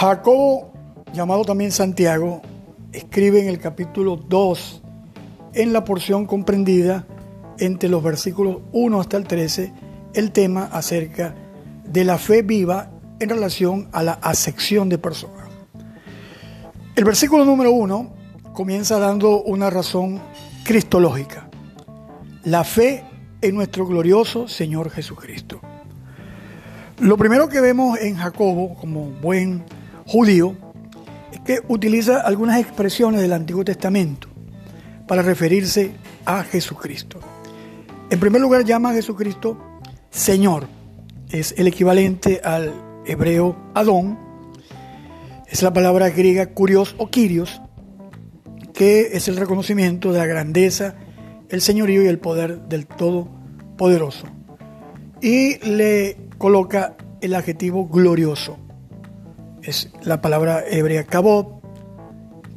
Jacobo, llamado también Santiago, escribe en el capítulo 2, en la porción comprendida entre los versículos 1 hasta el 13, el tema acerca de la fe viva en relación a la acepción de personas. El versículo número 1 comienza dando una razón cristológica, la fe en nuestro glorioso Señor Jesucristo. Lo primero que vemos en Jacobo, como buen judío, es que utiliza algunas expresiones del Antiguo Testamento para referirse a Jesucristo. En primer lugar llama a Jesucristo Señor, es el equivalente al hebreo Adón, es la palabra griega kurios o Kyrios, que es el reconocimiento de la grandeza, el señorío y el poder del Todopoderoso. Y le coloca el adjetivo glorioso. Es la palabra hebrea kabod,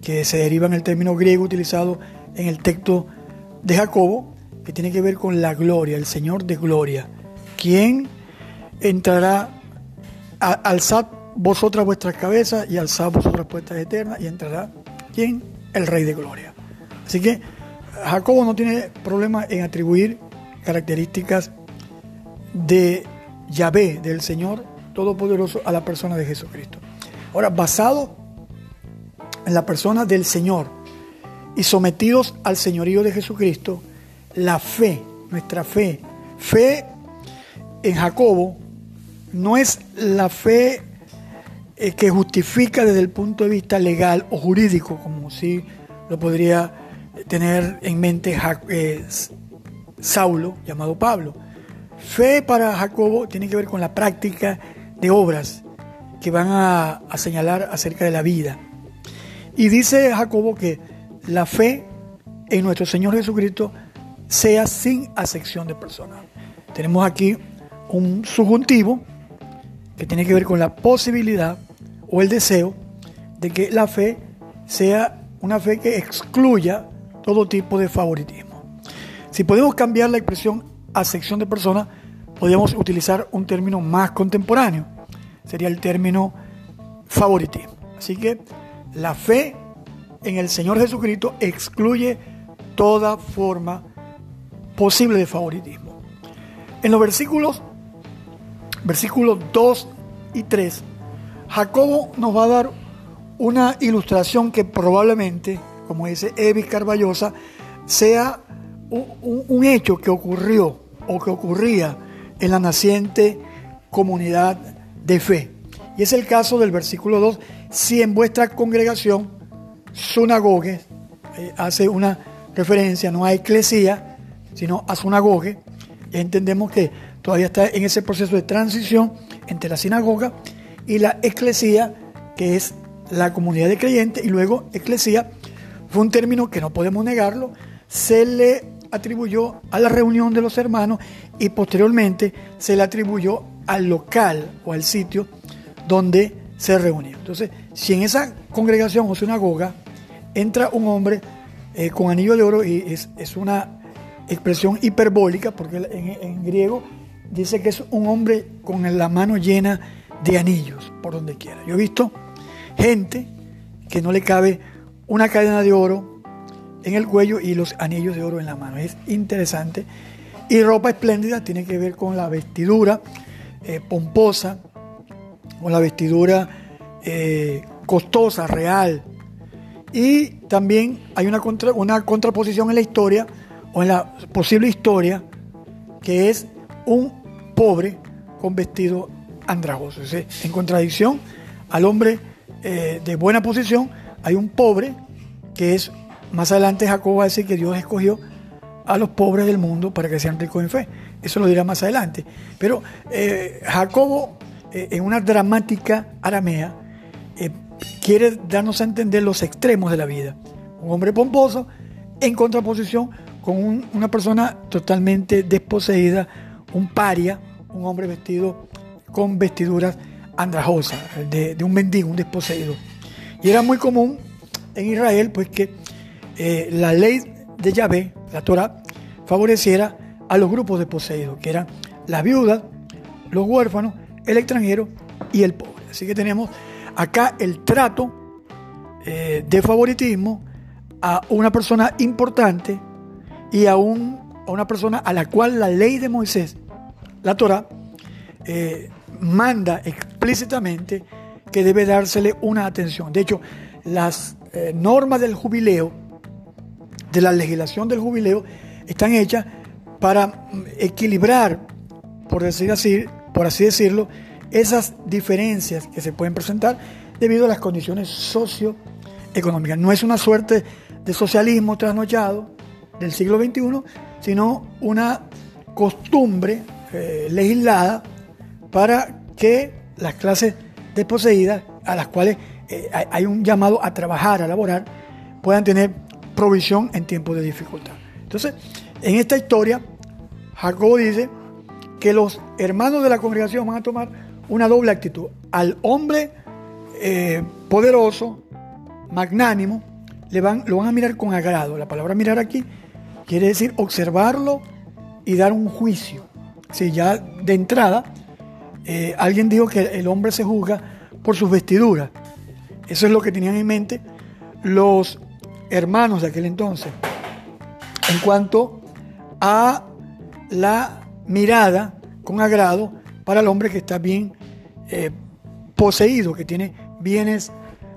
que se deriva en el término griego utilizado en el texto de Jacobo, que tiene que ver con la gloria, el Señor de gloria, quien entrará alzad vosotras vuestras cabezas y alzad vosotras puertas eternas y entrará quién el Rey de Gloria. Así que Jacobo no tiene problema en atribuir características de Yahvé, del Señor Todopoderoso, a la persona de Jesucristo. Ahora, basado en la persona del Señor y sometidos al señorío de Jesucristo, la fe, nuestra fe, fe en Jacobo, no es la fe eh, que justifica desde el punto de vista legal o jurídico, como si lo podría tener en mente eh, Saulo, llamado Pablo. Fe para Jacobo tiene que ver con la práctica de obras que van a, señalar acerca de la vida. Y dice Jacobo que la fe en nuestro Señor Jesucristo sea sin acepción de personas. Tenemos aquí un subjuntivo que tiene que ver con la posibilidad o el deseo de que la fe sea una fe que excluya todo tipo de favoritismo. Si podemos cambiar la expresión acepción de personas, podríamos utilizar un término más contemporáneo. Sería el término favoritismo. Así que la fe en el Señor Jesucristo excluye toda forma posible de favoritismo. En los versículos, versículos 2 y 3, Jacobo nos va a dar una ilustración que probablemente, como dice Evi Carballosa, sea un, hecho que ocurrió o que ocurría en la naciente comunidad de fe. Y es el caso del versículo 2, si en vuestra congregación, sunagogue, eh, hace una referencia no a eclesía, sino a sunagogue, entendemos que todavía está en ese proceso de transición entre la sinagoga y la eclesía, que es la comunidad de creyentes, y luego eclesía fue un término que no podemos negarlo, se le atribuyó a la reunión de los hermanos y posteriormente se le atribuyó al local o al sitio donde se reunía. Entonces, si en esa congregación o sinagoga entra un hombre eh, con anillo de oro, y es, una expresión hiperbólica, porque en griego dice que es un hombre con la mano llena de anillos por donde quiera. Yo he visto gente que no le cabe una cadena de oro en el cuello y los anillos de oro en la mano. Es interesante. Y ropa espléndida tiene que ver con la vestidura eh, pomposa, con la vestidura eh, costosa, real. Y también hay una, una contraposición en la historia, o en la posible historia, que es un pobre con vestido andrajoso. En contradicción al hombre eh, de buena posición, hay un pobre que es, más adelante Jacobo va a decir que Dios escogió a los pobres del mundo para que sean ricos en fe. Eso lo dirá más adelante. Pero eh, Jacobo, eh, en una dramática aramea, quiere darnos a entender los extremos de la vida. Un hombre pomposo en contraposición con una persona totalmente desposeída, un paria, un hombre vestido con vestiduras andrajosas, de, un mendigo, un desposeído. Y era muy común en Israel, pues que eh, la ley de Yahvé, la Torah, favoreciera a los grupos desposeídos, que eran las viudas, los huérfanos, el extranjero y el pobre. Así que tenemos acá el trato eh, de favoritismo a una persona importante y a, un, a, una persona a la cual la ley de Moisés, la Torah, eh, manda explícitamente que debe dársele una atención. De hecho, las eh, normas del jubileo, de la legislación del jubileo, están hechas para equilibrar, por decir así, por así decirlo, esas diferencias que se pueden presentar debido a las condiciones socioeconómicas. No es una suerte de socialismo trasnochado del siglo XXI, sino una costumbre eh, legislada para que las clases desposeídas, a las cuales eh, hay un llamado a trabajar, a laborar, puedan tener provisión en tiempos de dificultad. Entonces, en esta historia, Jacobo dice que los hermanos de la congregación van a tomar una doble actitud. Al hombre eh, poderoso, magnánimo, le van, lo van a mirar con agrado. La palabra mirar aquí quiere decir observarlo y dar un juicio. Si ya de entrada eh, alguien dijo que el hombre se juzga por sus vestiduras. Eso es lo que tenían en mente los hermanos de aquel entonces. En cuanto a la mirada con agrado para el hombre que está bien eh, poseído, que tiene bienes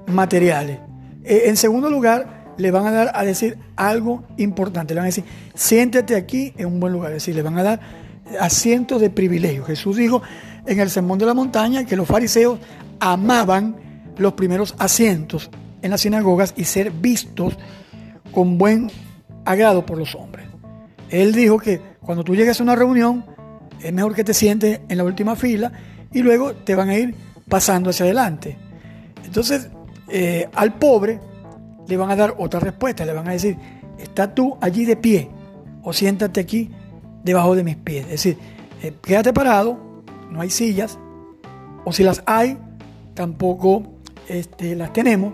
materiales. Eh, en segundo lugar, le van a dar a decir algo importante. Le van a decir, siéntate aquí en un buen lugar. Es decir, le van a dar asientos de privilegio. Jesús dijo, en el Sermón de la Montaña que los fariseos amaban los primeros asientos en las sinagogas y ser vistos con buen agrado por los hombres. Él dijo que cuando tú llegues a una reunión, es mejor que te sientes en la última fila y luego te van a ir pasando hacia adelante. Entonces, eh, al pobre le van a dar otra respuesta, le van a decir, está tú allí de pie o siéntate aquí debajo de mis pies. Es decir, eh, quédate parado no hay sillas, o si las hay, tampoco este, las tenemos.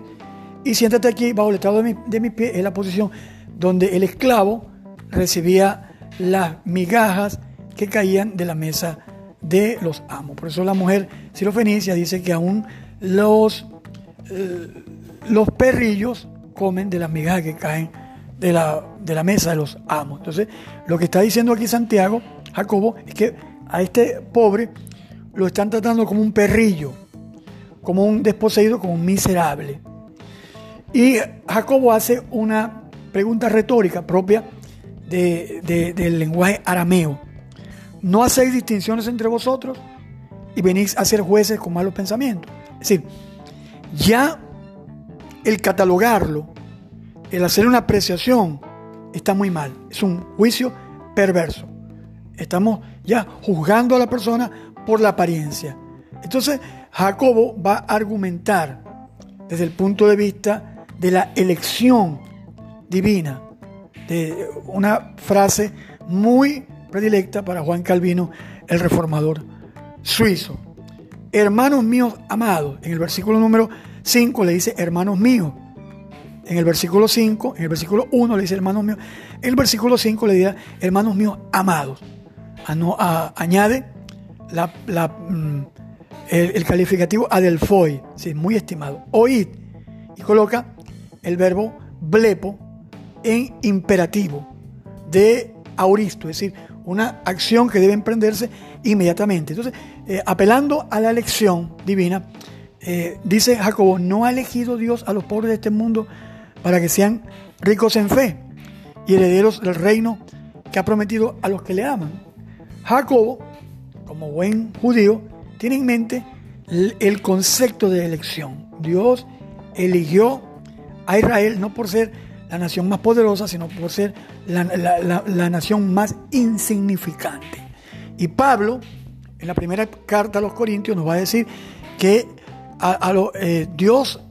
Y siéntate aquí bajo el estado de mi, de pie, es la posición donde el esclavo recibía las migajas que caían de la mesa de los amos. Por eso la mujer sirofenicia dice que aún los, eh, los perrillos comen de las migajas que caen de la, de la mesa de los amos. Entonces, lo que está diciendo aquí Santiago, Jacobo, es que a este pobre lo están tratando como un perrillo, como un desposeído, como un miserable. Y Jacobo hace una pregunta retórica propia del lenguaje arameo. No hacéis distinciones entre vosotros y venís a ser jueces con malos pensamientos. Es decir, ya el catalogarlo, el hacer una apreciación, está muy mal. Es un juicio perverso. Estamos ya juzgando a la persona por la apariencia. Entonces, Jacobo va a argumentar desde el punto de vista de la elección divina, de una frase muy predilecta para Juan Calvino, el reformador suizo. Hermanos míos amados, en el versículo número 5 le dice hermanos míos. En el versículo 5, en el versículo 1 le dice hermanos míos. En el versículo 5 le dice hermanos míos amados. añade la, mm, el, calificativo adelfoi, sí, muy estimado, oíd, y coloca el verbo blepo en imperativo de auristo, es decir, una acción que debe emprenderse inmediatamente. Entonces, eh, apelando a la elección divina, eh, dice Jacobo, no ha elegido Dios a los pobres de este mundo para que sean ricos en fe y herederos del reino que ha prometido a los que le aman. Jacobo como buen judío, tiene en mente el concepto de elección. Dios eligió a Israel no por ser la nación más poderosa, sino por ser la, nación más insignificante. Y Pablo, en la primera carta a los Corintios, nos va a decir que a, lo, eh, Dios,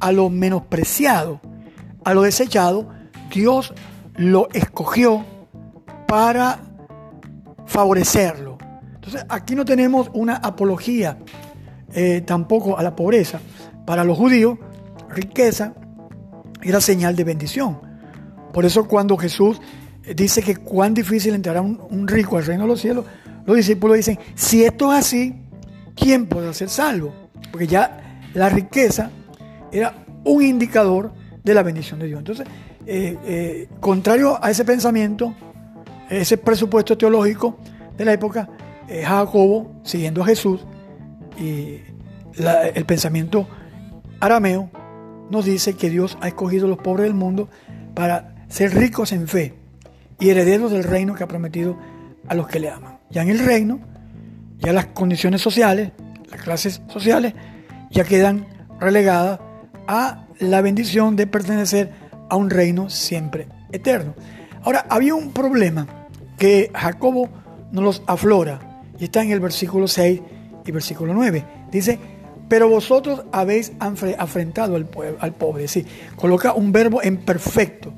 a lo menospreciado, a lo desechado, Dios lo escogió para favorecerlo. Entonces, aquí no tenemos una apología eh, tampoco a la pobreza. Para los judíos, riqueza era señal de bendición. Por eso cuando Jesús dice que cuán difícil entrará un, rico al reino de los cielos, los discípulos dicen, si esto es así, ¿quién puede ser salvo? Porque ya la riqueza era un indicador de la bendición de Dios. Entonces, eh, eh, contrario a ese pensamiento, ese presupuesto teológico de la época, eh, Jacobo, siguiendo a Jesús, y el pensamiento arameo nos dice que Dios ha escogido a los pobres del mundo para ser ricos en fe y herederos del reino que ha prometido a los que le aman. Ya en el reino, ya las condiciones sociales, las clases sociales, ya quedan relegadas a la bendición de pertenecer a un reino siempre eterno. Ahora, había un problema que Jacobo nos los aflora y está en el versículo 6 y versículo 9. Dice, pero vosotros habéis afrentado al, al pobre. Decir, coloca un verbo en perfecto.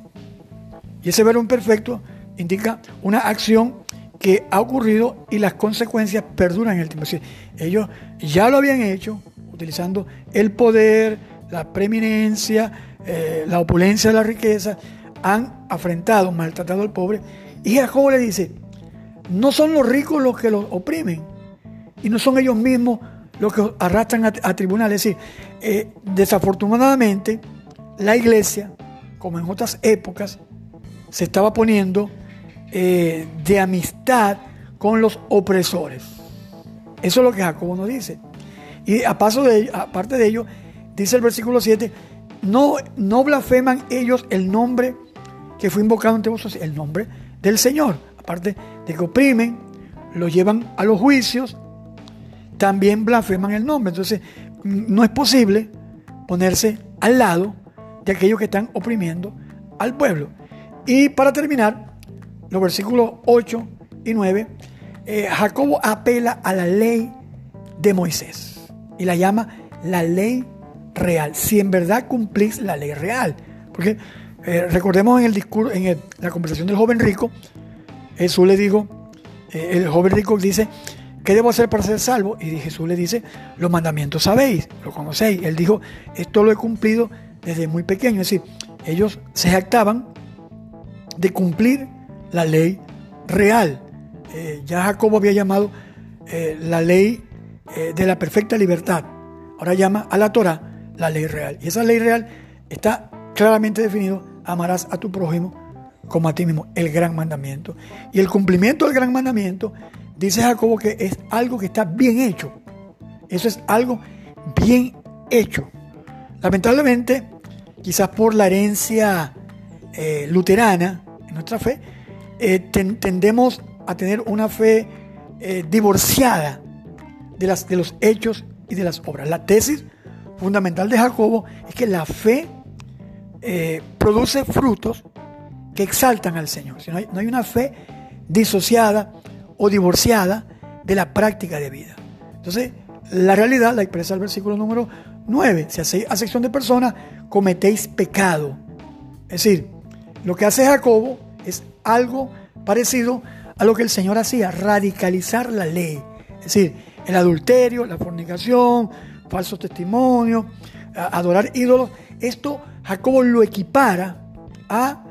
Y ese verbo en perfecto indica una acción que ha ocurrido y las consecuencias perduran en el tiempo. Es decir, ellos ya lo habían hecho utilizando el poder, la preeminencia, eh, la opulencia de la riqueza, han afrentado, maltratado al pobre. Y Jacob le dice, no son los ricos los que los oprimen y no son ellos mismos los que arrastran a, tribunales. Es decir, eh, desafortunadamente la iglesia, como en otras épocas, se estaba poniendo eh, de amistad con los opresores. Eso es lo que Jacobo nos dice. Y a paso de aparte de ello, dice el versículo 7, no, no blasfeman ellos el nombre que fue invocado ante vosotros, el nombre del Señor. Aparte de que oprimen, lo llevan a los juicios, también blasfeman el nombre. Entonces, no es posible ponerse al lado de aquellos que están oprimiendo al pueblo. Y para terminar, los versículos 8 y 9, eh, Jacobo apela a la ley de Moisés y la llama la ley real, si en verdad cumplís la ley real. Porque eh, recordemos en el discurso, en la conversación del joven rico, Jesús le dijo, eh, el joven rico dice, ¿qué debo hacer para ser salvo? Y Jesús le dice, los mandamientos sabéis, lo conocéis. Él dijo, esto lo he cumplido desde muy pequeño. Es decir, ellos se jactaban de cumplir la ley real. Eh, ya Jacobo había llamado la ley de la perfecta libertad. Ahora llama a la Torah la ley real. Y esa ley real está claramente definido, amarás a tu prójimo como a ti mismo, el gran mandamiento. Y el cumplimiento del gran mandamiento, dice Jacobo que es algo que está bien hecho. Eso es algo bien hecho. Lamentablemente, quizás por la herencia eh, luterana en nuestra fe, eh, tendemos a tener una fe eh, divorciada de, los hechos y de las obras. La tesis fundamental de Jacobo es que la fe produce frutos que exaltan al Señor. Si no, hay, no hay una fe disociada o divorciada de la práctica de vida. Entonces, la realidad la expresa el versículo número 9. Si hacéis acepción de personas, cometéis pecado. Es decir, lo que hace Jacobo es algo parecido a lo que el Señor hacía, radicalizar la ley. Es decir, el adulterio, la fornicación, falsos testimonios, adorar ídolos. Esto Jacobo lo equipara a,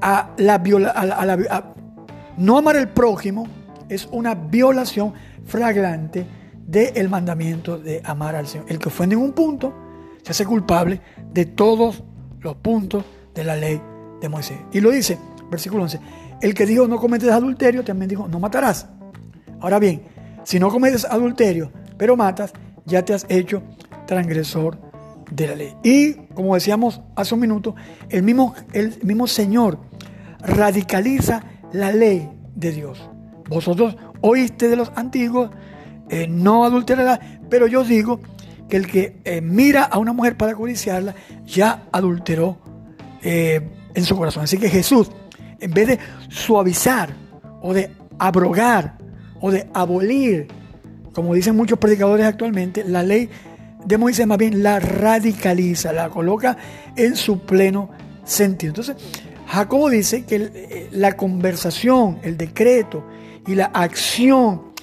a la, a no amar al prójimo es una violación flagrante del mandamiento de amar al Señor. El que ofende en un punto se hace culpable de todos los puntos de la ley de Moisés. Y lo dice, versículo 11, el que dijo no cometes adulterio, también dijo no matarás. Ahora bien, si no cometes adulterio, pero matas, ya te has hecho transgresor de la ley. Y como decíamos hace un minuto, el mismo, el mismo Señor radicaliza la ley de Dios. Vosotros oíste de los antiguos, eh, no adulterarás, pero yo digo que el que eh, mira a una mujer para codiciarla, ya adulteró eh, en su corazón. Así que Jesús, en vez de suavizar o de abrogar o de abolir como dicen muchos predicadores actualmente, la ley de Moisés más bien la radicaliza, la coloca en su pleno sentido. Entonces, Jacobo dice que eh, la conversación, el decreto y la acción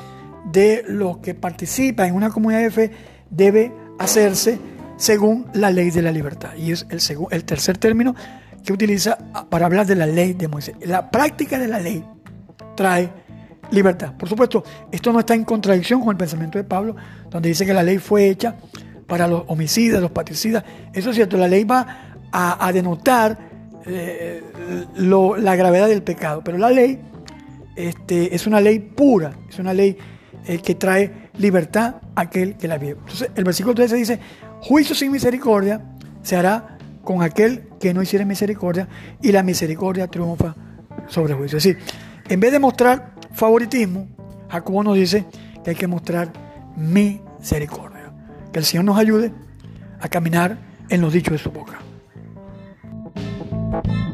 de los que participan en una comunidad de fe debe hacerse según la ley de la libertad. Y es el, el tercer término que utiliza para hablar de la ley de Moisés. La práctica de la ley trae libertad. Por supuesto, esto no está en contradicción con el pensamiento de Pablo, donde dice que la ley fue hecha para los homicidas, los patricidas. Eso es cierto, la ley va a, denotar eh, la gravedad del pecado, pero la ley este, es una ley pura, es una ley eh, que trae libertad a aquel que la vive. Entonces, el versículo 13 dice, juicio sin misericordia se hará con aquel que no hiciera misericordia y la misericordia triunfa sobre el juicio. Es decir, en vez de mostrar favoritismo, Jacobo nos dice que hay que mostrar misericordia. Que el Señor nos ayude a caminar en los dichos de su boca. thank you